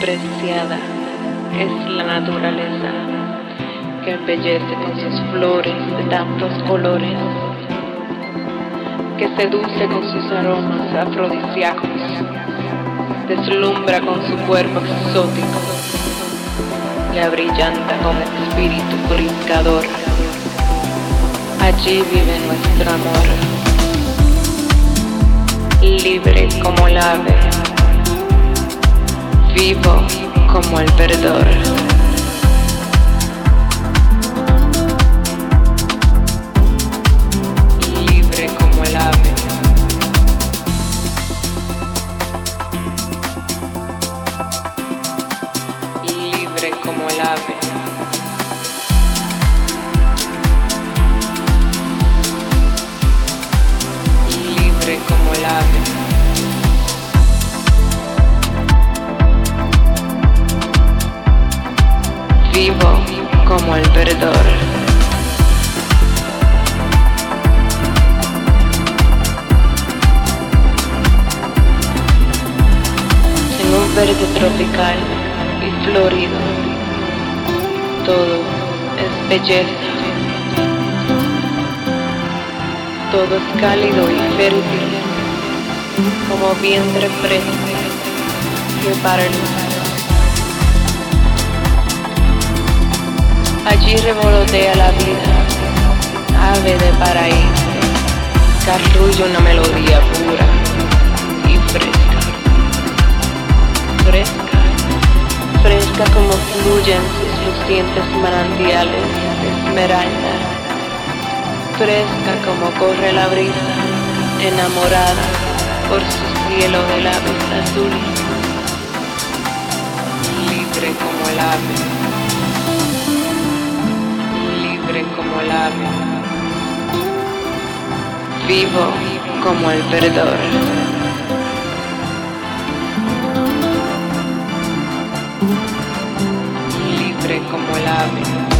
preciada es la naturaleza que embellece con sus flores de tantos colores, que seduce con sus aromas afrodisíacos, deslumbra con su cuerpo exótico, le abrillanta con espíritu brincador. Allí vive nuestro amor, libre como el ave, vivo como el verdor. Libre como el ave. Libre como el ave. Vivo como el verdor. En un verde tropical y florido, todo es belleza. Todo es cálido y fértil, como vientre fresco que para el Allí revolotea la vida, ave de paraíso, arrulla una melodía pura y fresca. Fresca, fresca como fluyen sus lucientes manantiales de esmeralda. Fresca como corre la brisa, enamorada por su cielo de labios azules. Libre como el ave vivo como el verdor. Libre como el ave.